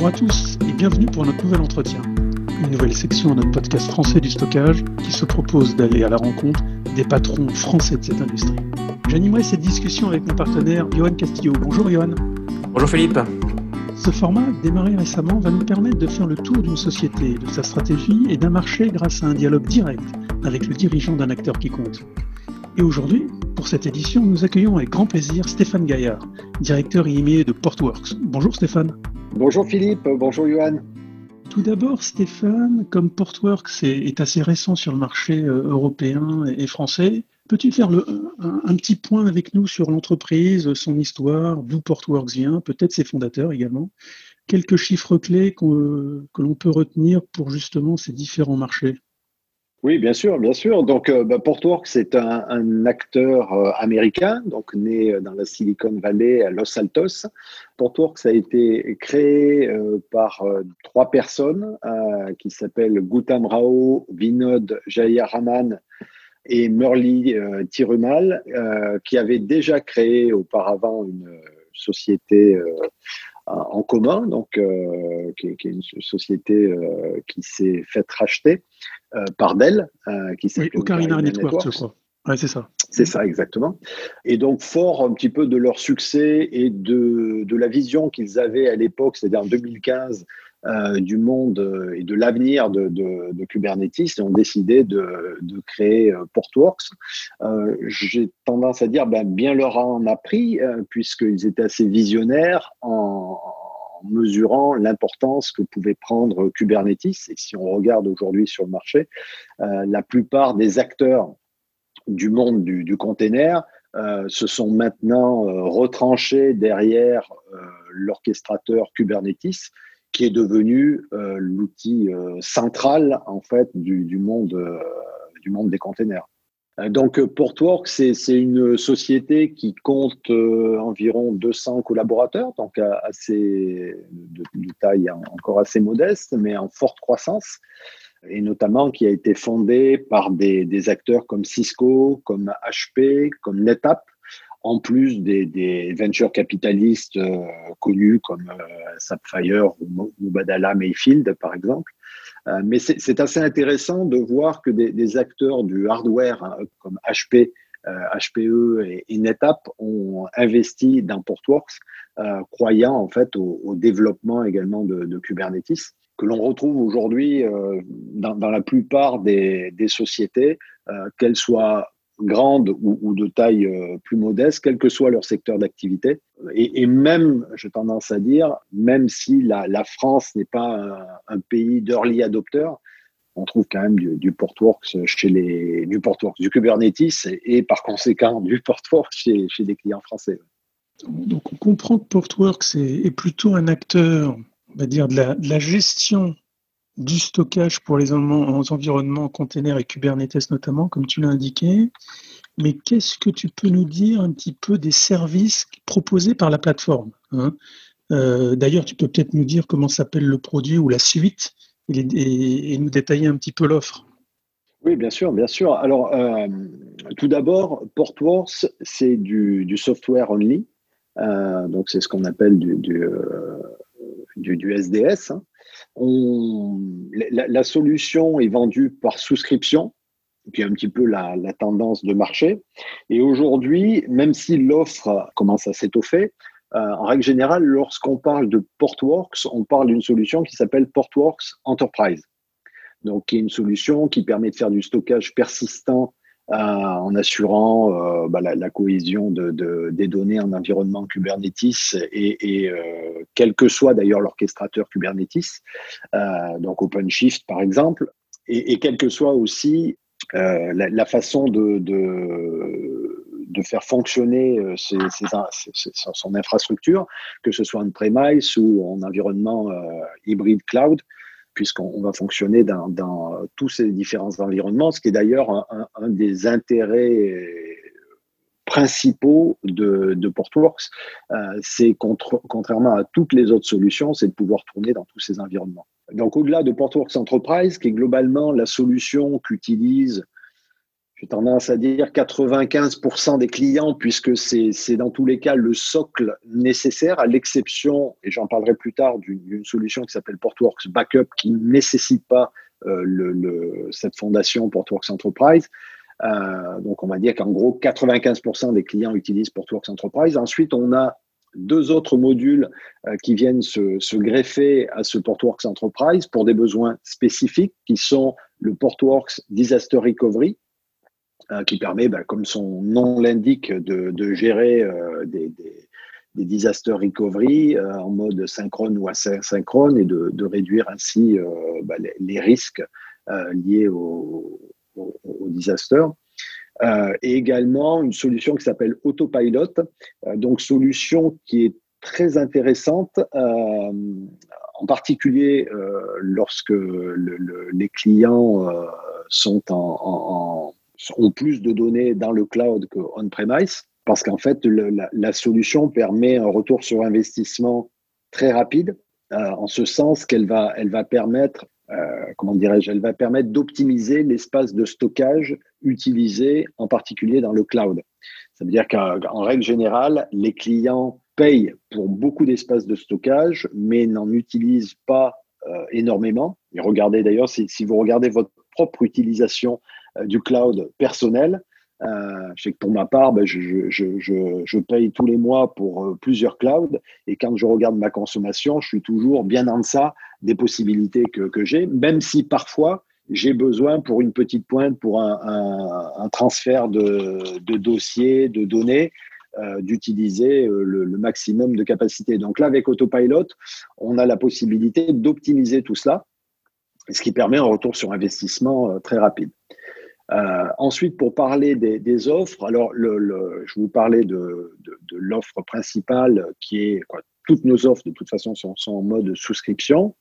Bonjour à tous et bienvenue pour notre nouvel entretien. Une nouvelle section de notre podcast français du stockage qui se propose d'aller à la rencontre des patrons français de cette industrie. J'animerai cette discussion avec mon partenaire Johan Castillo. Bonjour Johan. Bonjour Philippe. Ce format, démarré récemment, va nous permettre de faire le tour d'une société, de sa stratégie et d'un marché grâce à un dialogue direct avec le dirigeant d'un acteur qui compte. Et aujourd'hui, pour cette édition, nous accueillons avec grand plaisir Stéphane Gaillard, directeur IME de Portworx. Bonjour Stéphane. Bonjour Philippe, bonjour Johan. Tout d'abord, Stéphane, comme Portworx est, assez récent sur le marché euh, européen et français, peux-tu faire un, petit point avec nous sur l'entreprise, son histoire, d'où Portworx vient, peut-être ses fondateurs également? Quelques chiffres clés que l'on peut retenir pour justement ces différents marchés oui, bien sûr, bien sûr. Donc, euh, bah, Portworx est un, acteur euh, américain, donc né euh, dans la Silicon Valley à Los Altos. Portworx a été créé par trois personnes qui s'appellent Gautam Rao, Vinod Jayaraman et Murli Tirumal, qui avaient déjà créé auparavant une société en commun, donc qui, est une société qui s'est faite racheter euh, par Dell, euh, qui s'appelle oui, Ocarina Networks, crois. Ouais, c'est ça. C'est ça, exactement. Et donc, fort un petit peu de leur succès et de, de la vision qu'ils avaient à l'époque, c'est-à-dire en 2015, euh, du monde et de l'avenir de, Kubernetes, ils ont décidé de, créer Portworx. Euh, J'ai tendance à dire, ben, bien leur en a pris, puisqu'ils étaient assez visionnaires en, mesurant l'importance que pouvait prendre Kubernetes. Et si on regarde aujourd'hui sur le marché, euh, la plupart des acteurs du monde du, container euh, se sont maintenant euh, retranchés derrière l'orchestrateur Kubernetes, qui est devenu l'outil central en fait du, monde du monde des containers. Euh, donc, Portworx, c'est une société qui compte euh, environ 200 collaborateurs, donc assez de, taille encore assez modeste, mais en forte croissance, et notamment qui a été fondée par des, acteurs comme Cisco, comme HP, comme NetApp, en plus des, venture capitalistes euh, connus comme Sapphire ou Mubadala Mayfield, par exemple. Euh, mais c'est assez intéressant de voir que des, acteurs du hardware hein, comme HP, HPE euh, et, NetApp ont investi dans Portworx, euh, croyant en fait au, développement également de, Kubernetes que l'on retrouve aujourd'hui dans, la plupart des, des sociétés, qu'elles soient grandes ou, de taille euh, plus modeste, quel que soit leur secteur d'activité. Et, même, j'ai tendance à dire, même si la, France n'est pas un, pays d'early adopteurs, on trouve quand même du, Portworx chez les du Portworx, du Kubernetes et, par conséquent du Portworx chez, des clients français. Donc on comprend que Portworx est, plutôt un acteur, on va dire, de la gestion du stockage pour les environnements containers et Kubernetes notamment, comme tu l'as indiqué. Mais qu'est-ce que tu peux nous dire un petit peu des services proposés par la plateforme hein? Euh, D'ailleurs, tu peux peut-être nous dire comment s'appelle le produit ou la suite et, nous détailler un petit peu l'offre. Oui, bien sûr, bien sûr. Alors, euh, tout d'abord, Portworx, c'est du, software only. Euh, donc, c'est ce qu'on appelle du, SDS. La, solution est vendue par souscription, puis un petit peu la, tendance de marché. Et aujourd'hui, même si l'offre commence à s'étoffer, euh, en règle générale, lorsqu'on parle de Portworx, on parle d'une solution qui s'appelle Portworx Enterprise. Donc, qui est une solution qui permet de faire du stockage persistant en assurant euh, bah, la, cohésion de, des données en environnement Kubernetes et, euh, quel que soit d'ailleurs l'orchestrateur Kubernetes, donc OpenShift par exemple, et, et quelle que soit aussi la, façon de faire fonctionner son infrastructure, que ce soit en premise ou en environnement hybride cloud puisqu'on va fonctionner dans, tous ces différents environnements, ce qui est d'ailleurs un, des intérêts principaux de, Portworx, euh, c'est contrairement à toutes les autres solutions, c'est de pouvoir tourner dans tous ces environnements. Donc au-delà de Portworx Enterprise, qui est globalement la solution qu'utilise j'ai tendance à dire 95% des clients, puisque c'est dans tous les cas le socle nécessaire, à l'exception, et j'en parlerai plus tard, d'une solution qui s'appelle Portworx Backup, qui ne nécessite pas euh, cette fondation Portworx Enterprise. Euh, donc, on va dire qu'en gros, 95% des clients utilisent Portworx Enterprise. Ensuite, on a deux autres modules euh, qui viennent se, se, greffer à ce Portworx Enterprise pour des besoins spécifiques, qui sont le Portworx Disaster Recovery, qui permet, bah, comme son nom l'indique, de, de, gérer euh, des, des, des, disaster recovery euh, en mode synchrone ou asynchrone et de, de réduire ainsi bah, les, les, risques liés au, au, au disaster. Euh, et également une solution qui s'appelle Autopilot, euh, donc solution qui est très intéressante, euh, en particulier lorsque le, le, les clients sont en, en, ont plus de données dans le cloud qu'on-premise, parce qu'en fait, la, solution permet un retour sur investissement très rapide, euh, en ce sens qu'elle va, elle va permettre, euh, comment dirais-je, elle va permettre d'optimiser l'espace de stockage utilisé, en particulier dans le cloud. Ça veut dire qu'en règle générale, les clients payent pour beaucoup d'espace de stockage, mais n'en utilisent pas euh, énormément. Et regardez d'ailleurs, si, vous regardez votre propre utilisation du cloud personnel. Euh, je sais que pour ma part, ben, je, paye tous les mois pour euh, plusieurs clouds et quand je regarde ma consommation, je suis toujours bien en deçà des possibilités que, j'ai, même si parfois j'ai besoin pour une petite pointe, pour un, transfert de, dossiers, de données, euh, d'utiliser le, le, maximum de capacité. Donc là, avec Autopilot, on a la possibilité d'optimiser tout cela, ce qui permet un retour sur investissement très rapide. Euh, ensuite, pour parler des, des offres, alors le, le, je vous parlais de, de, de l'offre principale qui est quoi, toutes nos offres de toute façon sont, sont en mode souscription,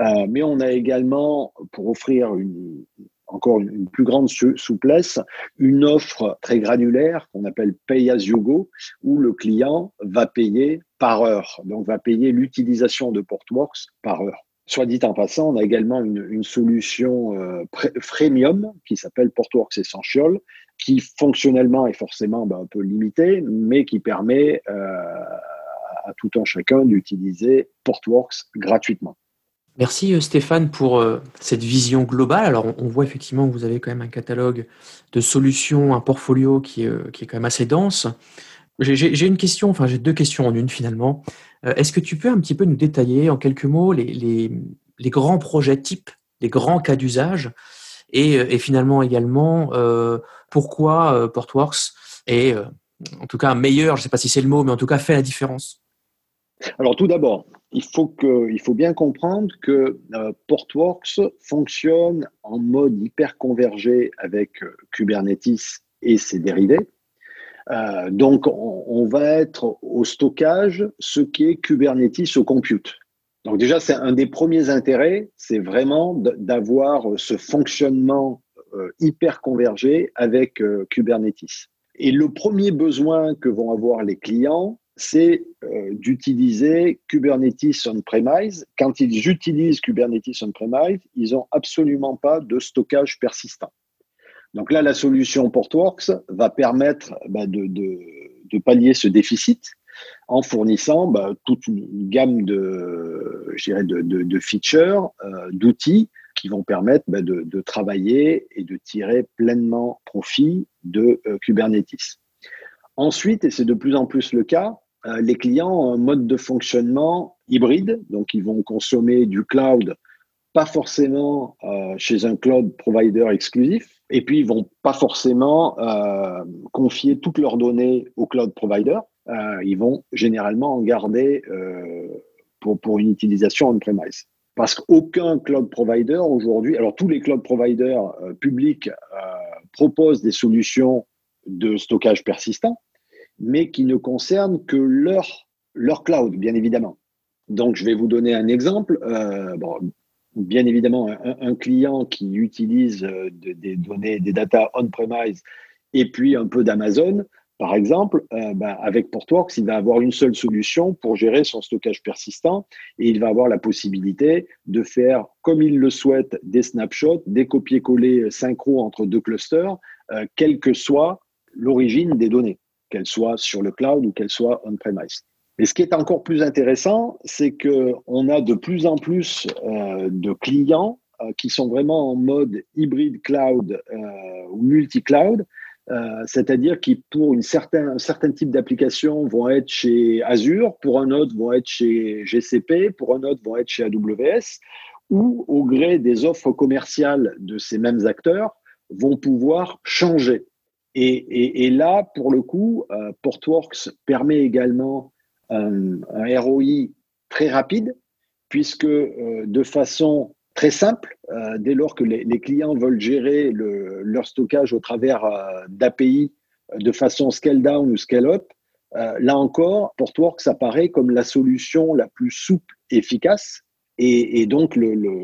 euh, mais on a également pour offrir une, encore une, plus grande souplesse, une offre très granulaire qu'on appelle Pay as you go, où le client va payer par heure, donc va payer l'utilisation de Portworx par heure. Soit dit en passant, on a également une, solution euh, freemium qui s'appelle Portworx Essential, qui fonctionnellement est forcément ben, un peu limitée, mais qui permet euh, à tout un chacun d'utiliser Portworx gratuitement. Merci euh, Stéphane pour cette vision globale. Alors on, voit effectivement que vous avez quand même un catalogue de solutions, un portfolio qui est quand même assez dense. J'ai une question, enfin j'ai deux questions en une finalement. Euh, est-ce que tu peux un petit peu nous détailler en quelques mots les, les, les grands projets types, les grands cas d'usage et, euh, et, finalement également euh, pourquoi euh, Portworx est en tout cas meilleur, je ne sais pas si c'est le mot, mais en tout cas fait la différence? Alors tout d'abord, il faut, il faut bien comprendre que Portworx fonctionne en mode hyper convergé avec Kubernetes et ses dérivés. Euh, donc, on, va être au stockage ce qui est Kubernetes au compute. Donc déjà, c'est un des premiers intérêts, c'est vraiment d'avoir ce fonctionnement euh, hyper convergé avec euh, Kubernetes. Et le premier besoin que vont avoir les clients, c'est euh, d'utiliser Kubernetes on-premise. Quand ils utilisent Kubernetes on-premise, ils n'ont absolument pas de stockage persistant. Donc là, la solution Portworx va permettre bah, de, pallier ce déficit en fournissant bah, toute une gamme de, de, de features, euh, d'outils qui vont permettre bah, de, de, travailler et de tirer pleinement profit de euh, Kubernetes. Ensuite, et c'est de plus en plus le cas, euh, les clients ont un mode de fonctionnement hybride, donc ils vont consommer du cloud, pas forcément euh, chez un cloud provider exclusif, et puis, ils vont pas forcément euh, confier toutes leurs données au cloud provider. Euh, ils vont généralement en garder pour, pour une utilisation on-premise. Parce qu'aucun cloud provider aujourd'hui, alors tous les cloud providers publics proposent des solutions de stockage persistant, mais qui ne concernent que leur, leur cloud, bien évidemment. Donc, je vais vous donner un exemple. Bien évidemment un, client qui utilise euh, de, des données, des data on-premise et puis un peu d'Amazon, par exemple, euh, bah, avec Portworx, il va avoir une seule solution pour gérer son stockage persistant et il va avoir la possibilité de faire, comme il le souhaite, des snapshots, des copier-coller synchro entre deux clusters quelle que soit l'origine des données, qu'elles soient sur le cloud ou qu'elles soient on-premise. Mais ce qui est encore plus intéressant, c'est qu'on a de plus en plus de clients qui sont vraiment en mode hybride cloud ou multi-cloud, euh, c'est-à-dire qui pour une certain, un certain type d'application vont être chez Azure, pour un autre vont être chez GCP, pour un autre vont être chez AWS, ou au gré des offres commerciales de ces mêmes acteurs vont pouvoir changer. Et, là, pour le coup, euh, Portworx permet également un, ROI très rapide, puisque euh, de façon très simple. Euh, dès lors que les, clients veulent gérer leur stockage au travers euh, d'API de façon scale down ou scale up, là encore, Portworx apparaît comme la solution la plus souple et efficace. Et, donc,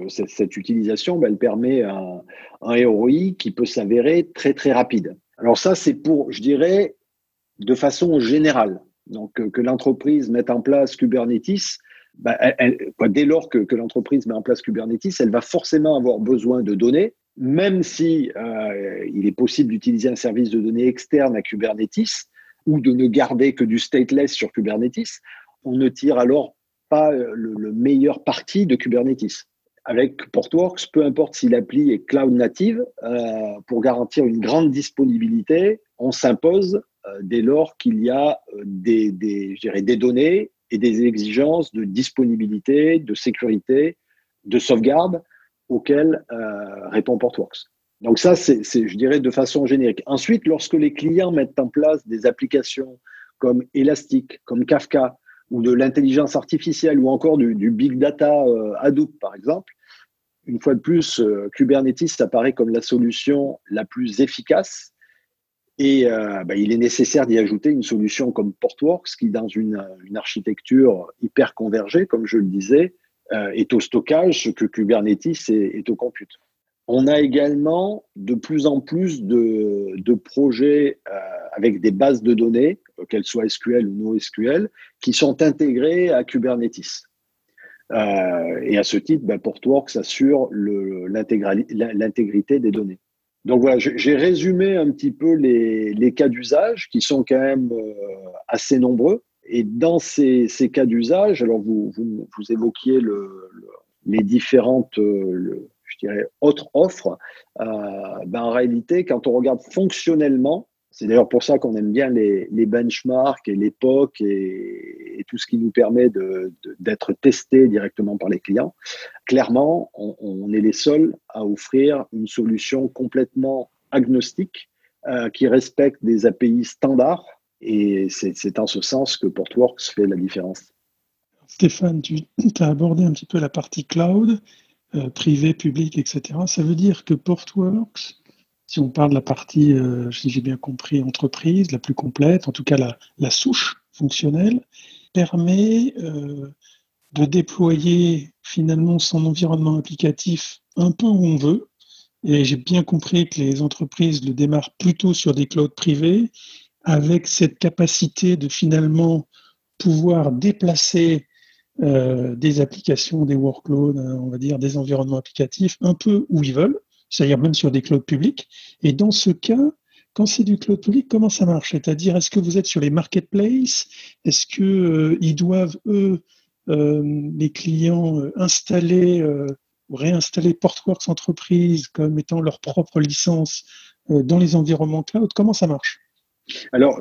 cette, utilisation, ben, elle permet un ROI qui peut s'avérer très, très rapide. Alors ça, c'est pour, je dirais, de façon générale. Donc, que l'entreprise mette en place Kubernetes, bah, dès lors que, l'entreprise met en place Kubernetes, elle va forcément avoir besoin de données, même si euh, il est possible d'utiliser un service de données externe à Kubernetes ou de ne garder que du stateless sur Kubernetes, on ne tire alors pas euh, le, meilleur parti de Kubernetes. Avec Portworx, peu importe si l'appli est cloud native, euh, pour garantir une grande disponibilité, on s'impose dès lors qu'il y a des, des, des données et des exigences de disponibilité, de sécurité, de sauvegarde auxquelles euh, répond Portworx. Donc ça, c'est, je dirais, de façon générique. Ensuite, lorsque les clients mettent en place des applications comme Elastic, comme Kafka, ou de l'intelligence artificielle, ou encore du, big data euh, Hadoop, par exemple, une fois de plus, euh, Kubernetes apparaît comme la solution la plus efficace et euh, bah, il est nécessaire d'y ajouter une solution comme Portworx qui, dans une, architecture hyper convergée, comme je le disais, euh, est au stockage, ce que Kubernetes est, au compute. On a également de plus en plus de, projets euh, avec des bases de données, qu'elles soient SQL ou NoSQL, qui sont intégrées à Kubernetes. et à ce titre, bah, Portworx assure l'intégrité des données. Donc voilà, j'ai résumé un petit peu les, cas d'usage qui sont quand même euh, assez nombreux. Et dans ces, cas d'usage, alors vous, évoquiez les différentes, euh, je dirais, autres offres. Euh, ben en réalité, quand on regarde fonctionnellement, c'est d'ailleurs pour ça qu'on aime bien les, benchmarks et l'époque et, tout ce qui nous permet d'être testé directement par les clients. Clairement, on, est les seuls à offrir une solution complètement agnostique euh, qui respecte des API standards et c'est en ce sens que Portworx fait la différence. Stéphane, tu as abordé un petit peu la partie cloud, euh, privé, public, etc. Ça veut dire que Portworx si on parle de la partie, euh, si j'ai bien compris, entreprise, la plus complète, en tout cas la, souche fonctionnelle, permet euh, de déployer finalement son environnement applicatif un peu où on veut. Et j'ai bien compris que les entreprises le démarrent plutôt sur des clouds privés, avec cette capacité de finalement pouvoir déplacer euh, des applications, des workloads, on va dire, des environnements applicatifs un peu où ils veulent c'est-à-dire même sur des clouds publics. Et dans ce cas, quand c'est du cloud public, comment ça marche? C'est-à-dire, est-ce que vous êtes sur les marketplaces? Est-ce qu'ils euh, doivent, eux, euh, les clients, euh, installer ou réinstaller Portworx Entreprise comme étant leur propre licence dans les environnements cloud? Comment ça marche? Alors,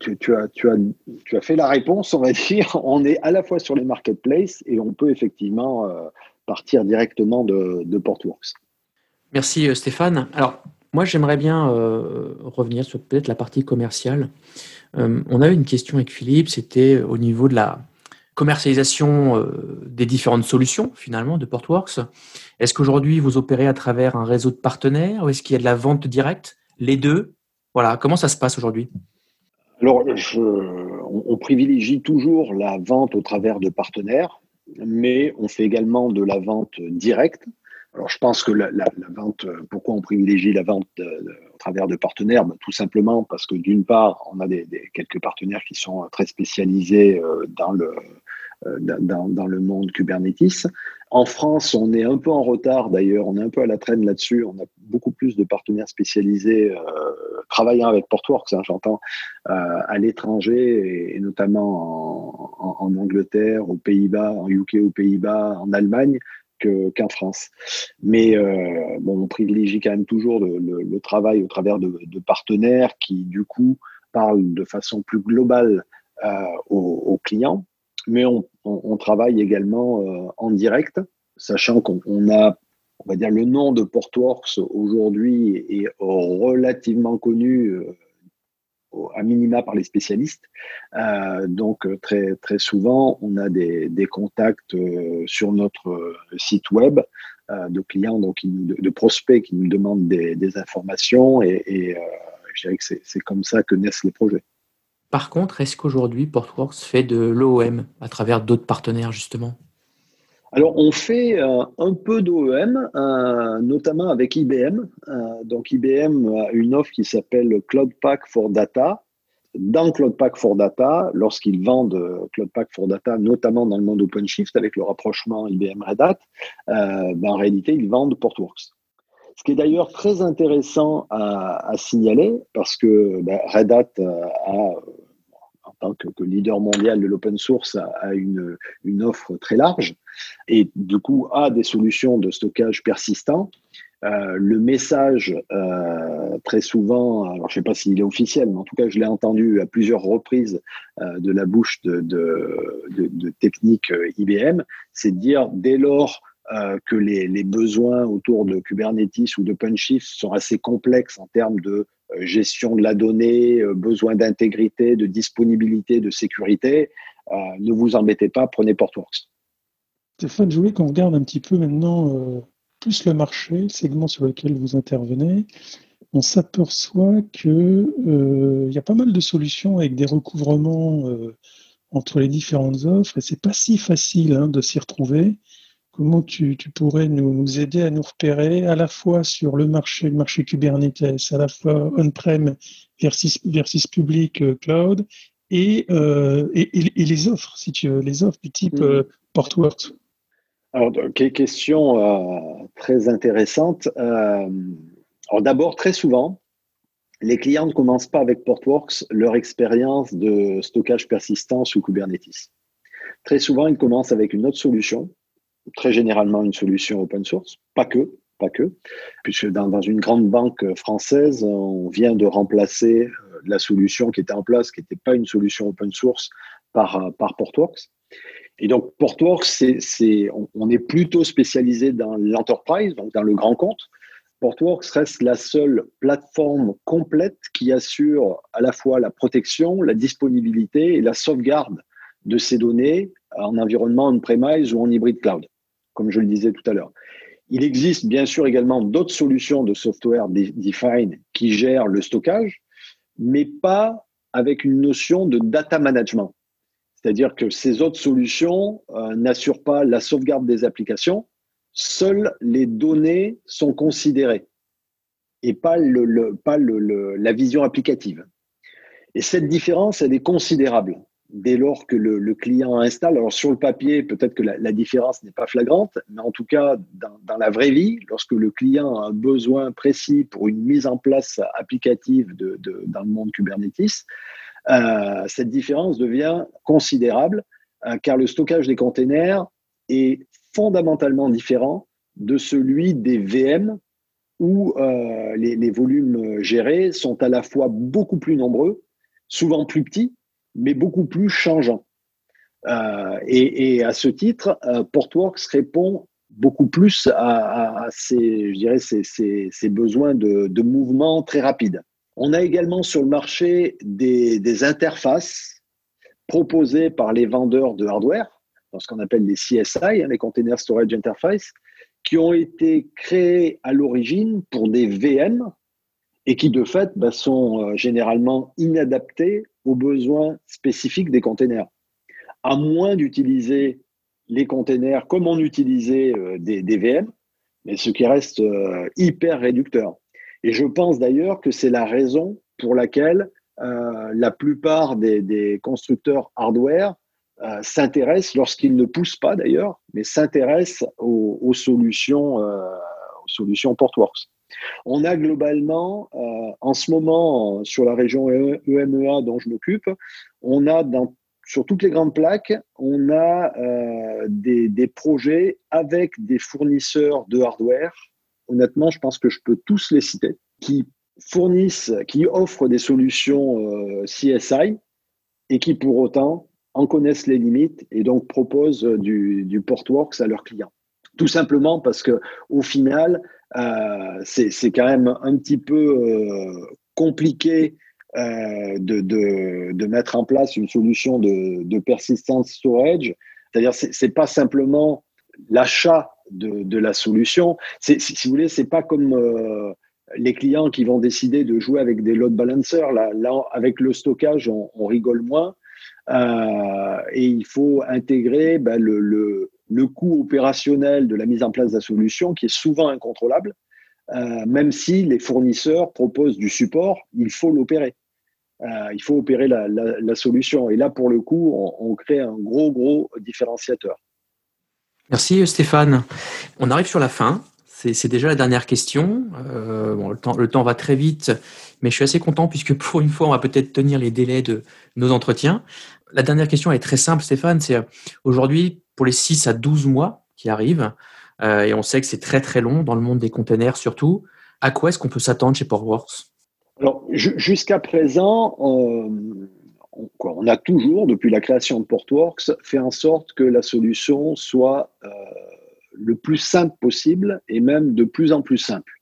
tu, as, tu, as, tu, as, fait la réponse, on va dire. On est à la fois sur les marketplaces et on peut effectivement partir directement de, de Portworx. Merci Stéphane. Alors, moi, j'aimerais bien euh, revenir sur peut-être la partie commerciale. Euh, on a eu une question avec Philippe, c'était au niveau de la commercialisation des différentes solutions, finalement, de Portworx. Est-ce qu'aujourd'hui, vous opérez à travers un réseau de partenaires ou est-ce qu'il y a de la vente directe Les deux? Voilà, comment ça se passe aujourd'hui? Alors, on privilégie toujours la vente au travers de partenaires, mais on fait également de la vente directe. Alors, je pense que la, vente, euh, pourquoi on privilégie la vente au travers de partenaires? Tout simplement parce que d'une part, on a des, quelques partenaires qui sont très spécialisés euh, dans le, dans, le monde Kubernetes. En France, on est un peu en retard d'ailleurs, on est un peu à la traîne là-dessus. On a beaucoup plus de partenaires spécialisés euh, travaillant avec Portworx, hein, j'entends, euh, à l'étranger et, notamment en, Angleterre, aux Pays-Bas, en UK, aux Pays-Bas, en Allemagne qu'en France. Mais euh, on privilégie quand même toujours le, travail au travers de, partenaires qui, du coup, parlent de façon plus globale aux clients mais on, travaille également euh, en direct, sachant qu'on a, on va dire, le nom de Portworx aujourd'hui est relativement connu euh, à minima par les spécialistes. Euh, donc très très souvent, on a des, contacts sur notre site web de clients, donc de, prospects qui nous demandent des, informations et, et je dirais que c'est comme ça que naissent les projets. Par contre, est-ce qu'aujourd'hui Portworx fait de l'OEM à travers d'autres partenaires justement? Alors, on fait euh, un peu d'OEM, euh, notamment avec IBM. Euh, donc, IBM a une offre qui s'appelle Cloud Pack for Data. Dans Cloud Pack for Data, lorsqu'ils vendent Cloud Pack for Data, notamment dans le monde OpenShift, avec le rapprochement IBM Red Hat, ben, en réalité, ils vendent Portworx. Ce qui est d'ailleurs très intéressant à, signaler, parce que ben, Red Hat a tant que, leader mondial de l'open source, a, une, offre très large et du coup a des solutions de stockage persistant. Euh, le message, euh, très souvent, alors je ne sais pas s'il est officiel, mais en tout cas, je l'ai entendu à plusieurs reprises euh, de la bouche de, de, de, de techniques IBM, c'est de dire dès lors que les, besoins autour de Kubernetes ou d'OpenShift sont assez complexes en termes de gestion de la donnée, besoin d'intégrité, de disponibilité, de sécurité, ne vous embêtez pas, prenez Portworx. Stéphane, je voulais qu'on regarde un petit peu maintenant plus le marché, le segment sur lequel vous intervenez. On s'aperçoit qu'il il y a pas mal de solutions avec des recouvrements entre les différentes offres et c'est pas si facile hein, de s'y retrouver. Comment tu, pourrais nous, aider à nous repérer à la fois sur le marché, le marché Kubernetes, à la fois on-prem versus, versus public euh, cloud euh, et, et, les offres, si tu veux, les offres du type euh, Portworx Alors, question très intéressante. alors d'abord, très souvent, les clients ne commencent pas avec Portworx leur expérience de stockage persistant sous Kubernetes. Très souvent, ils commencent avec une autre solution très généralement une solution open source, pas que, pas que, puisque dans, dans une grande banque française, on vient de remplacer euh, la solution qui était en place, qui n'était pas une solution open source, par, euh, par Portworx. Et donc, Portworx, on, est plutôt spécialisé dans l'enterprise, donc dans le grand compte. Portworx reste la seule plateforme complète qui assure à la fois la protection, la disponibilité et la sauvegarde de ces données en environnement on-premise ou en hybride cloud comme je le disais tout à l'heure. Il existe bien sûr également d'autres solutions de software defined qui gèrent le stockage, mais pas avec une notion de data management. C'est-à-dire que ces autres solutions euh, n'assurent pas la sauvegarde des applications, seules les données sont considérées et pas, la vision applicative. Et cette différence, elle est considérable dès lors que le, client installe. Alors sur le papier, peut-être que la, différence n'est pas flagrante, mais en tout cas, dans, la vraie vie, lorsque le client a un besoin précis pour une mise en place applicative dans le monde Kubernetes, euh, cette différence devient considérable, euh, car le stockage des containers est fondamentalement différent de celui des VM où euh, les, les volumes gérés sont à la fois beaucoup plus nombreux, souvent plus petits, mais beaucoup plus changeant. Euh, et, à ce titre, Portworx répond beaucoup plus à, ces, je dirais, ces, besoins de, mouvement très rapide. On a également sur le marché des, interfaces proposées par les vendeurs de hardware, ce qu'on appelle les CSI, hein, les Container Storage Interface, qui ont été créés à l'origine pour des VM et qui de fait bah, sont euh, généralement inadaptés aux besoins spécifiques des containers. À moins d'utiliser les containers comme on utilisait euh, des, VM, mais ce qui reste euh, hyper réducteur. Et je pense d'ailleurs que c'est la raison pour laquelle la plupart des, constructeurs hardware euh, s'intéresse, lorsqu'il ne pousse pas d'ailleurs, mais s'intéresse aux, solutions, euh, solutions Portworx. On a globalement, euh, en ce moment, sur la région EMEA dont je m'occupe, on a sur toutes les grandes plaques, on a des, projets avec des fournisseurs de hardware. Honnêtement, je pense que je peux tous les citer, qui fournissent, qui offrent des solutions CSI et qui pour autant en connaissent les limites et donc proposent du, du Portworx à leurs clients. Tout simplement parce que au final, euh, c'est quand même un petit peu euh, compliqué euh, de, mettre en place une solution de, de persistance storage. C'est-à-dire, c'est pas simplement l'achat de, la solution. Si, si, vous voulez, c'est pas comme euh, les clients qui vont décider de jouer avec des load balancers. Là, avec le stockage, on, rigole moins. Euh, et il faut intégrer ben, le, le, le, coût opérationnel de la mise en place de la solution qui est souvent incontrôlable. Euh, même si les fournisseurs proposent du support, il faut l'opérer. Il faut opérer la, la, la, solution. Et là, pour le coup, on, on crée un gros, gros différenciateur. Merci Stéphane. On arrive sur la fin. C'est déjà la dernière question. Euh, bon, le, temps, le temps va très vite, mais je suis assez content puisque pour une fois, on va peut-être tenir les délais de nos entretiens. La dernière question est très simple, Stéphane. C'est aujourd'hui, pour les 6 à 12 mois qui arrivent, euh, et on sait que c'est très très long dans le monde des containers surtout, à quoi est-ce qu'on peut s'attendre chez Portworx Alors, jusqu'à présent, euh, on, a toujours, depuis la création de Portworx, fait en sorte que la solution soit euh, le plus simple possible et même de plus en plus simple.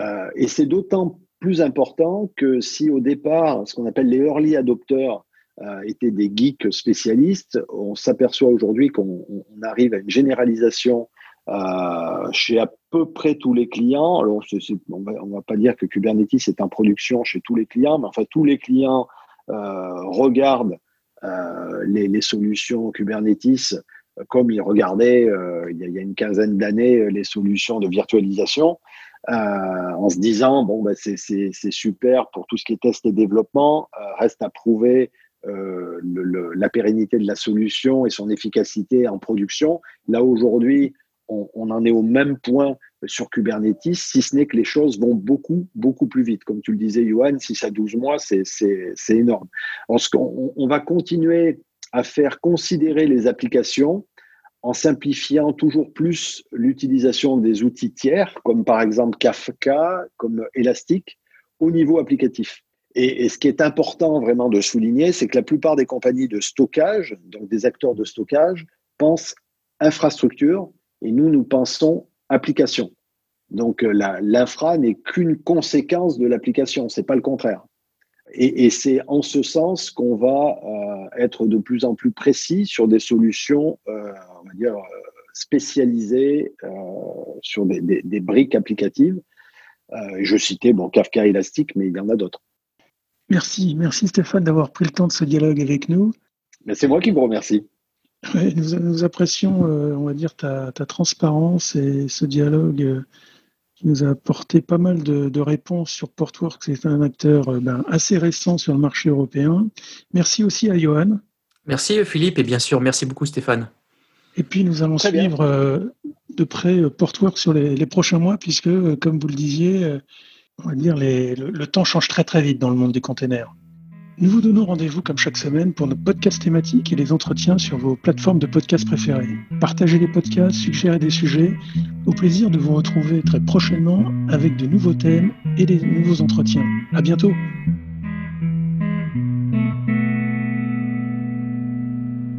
Euh, et c'est d'autant plus important que si au départ, ce qu'on appelle les early adopters euh, étaient des geeks spécialistes, on s'aperçoit aujourd'hui qu'on arrive à une généralisation chez à peu près tous les clients. Alors, on va, va pas dire que Kubernetes est en production chez tous les clients, mais enfin, tous les clients regardent euh, les, solutions Kubernetes comme ils regardaient euh, il, y a, il, y a, une quinzaine d'années les solutions de virtualisation. Euh, en se disant bon bah, c'est super pour tout ce qui est test et développement, euh, reste à prouver euh, la pérennité de la solution et son efficacité en production. Là aujourd'hui, on, en est au même point sur Kubernetes, si ce n'est que les choses vont beaucoup, beaucoup plus vite. Comme tu le disais, Johan, 6 à 12 mois, c'est énorme. On, on, va continuer à faire considérer les applications en simplifiant toujours plus l'utilisation des outils tiers, comme par exemple Kafka, comme Elastic, au niveau applicatif. Et, ce qui est important vraiment de souligner, c'est que la plupart des compagnies de stockage, donc des acteurs de stockage, pensent infrastructure et nous, nous pensons application. Donc l'infra n'est qu'une conséquence de l'application, c'est pas le contraire. Et, et c'est en ce sens qu'on va euh, être de plus en plus précis sur des solutions, euh, on va dire, spécialisées euh, sur des, des, des, briques applicatives. Euh, je citais bon, Kafka Elastic, mais il y en a d'autres. Merci, merci Stéphane d'avoir pris le temps de ce dialogue avec nous. C'est moi qui vous remercie. Ouais, nous, nous, apprécions, euh, on va dire, ta, ta, transparence et ce dialogue euh, qui nous a apporté pas mal de, de réponses sur Portworx. C'est un acteur euh, ben, assez récent sur le marché européen. Merci aussi à Johan. Merci Philippe et bien sûr, merci beaucoup Stéphane. Et puis nous allons Très suivre euh, de près Portworx sur les, les, prochains mois puisque, comme vous le disiez, on va dire les, le, le temps change très très vite dans le monde des containers. Nous vous donnons rendez-vous comme chaque semaine pour nos podcasts thématiques et les entretiens sur vos plateformes de podcasts préférées. Partagez les podcasts, suggérez des sujets. Au plaisir de vous retrouver très prochainement avec de nouveaux thèmes et des nouveaux entretiens. À bientôt!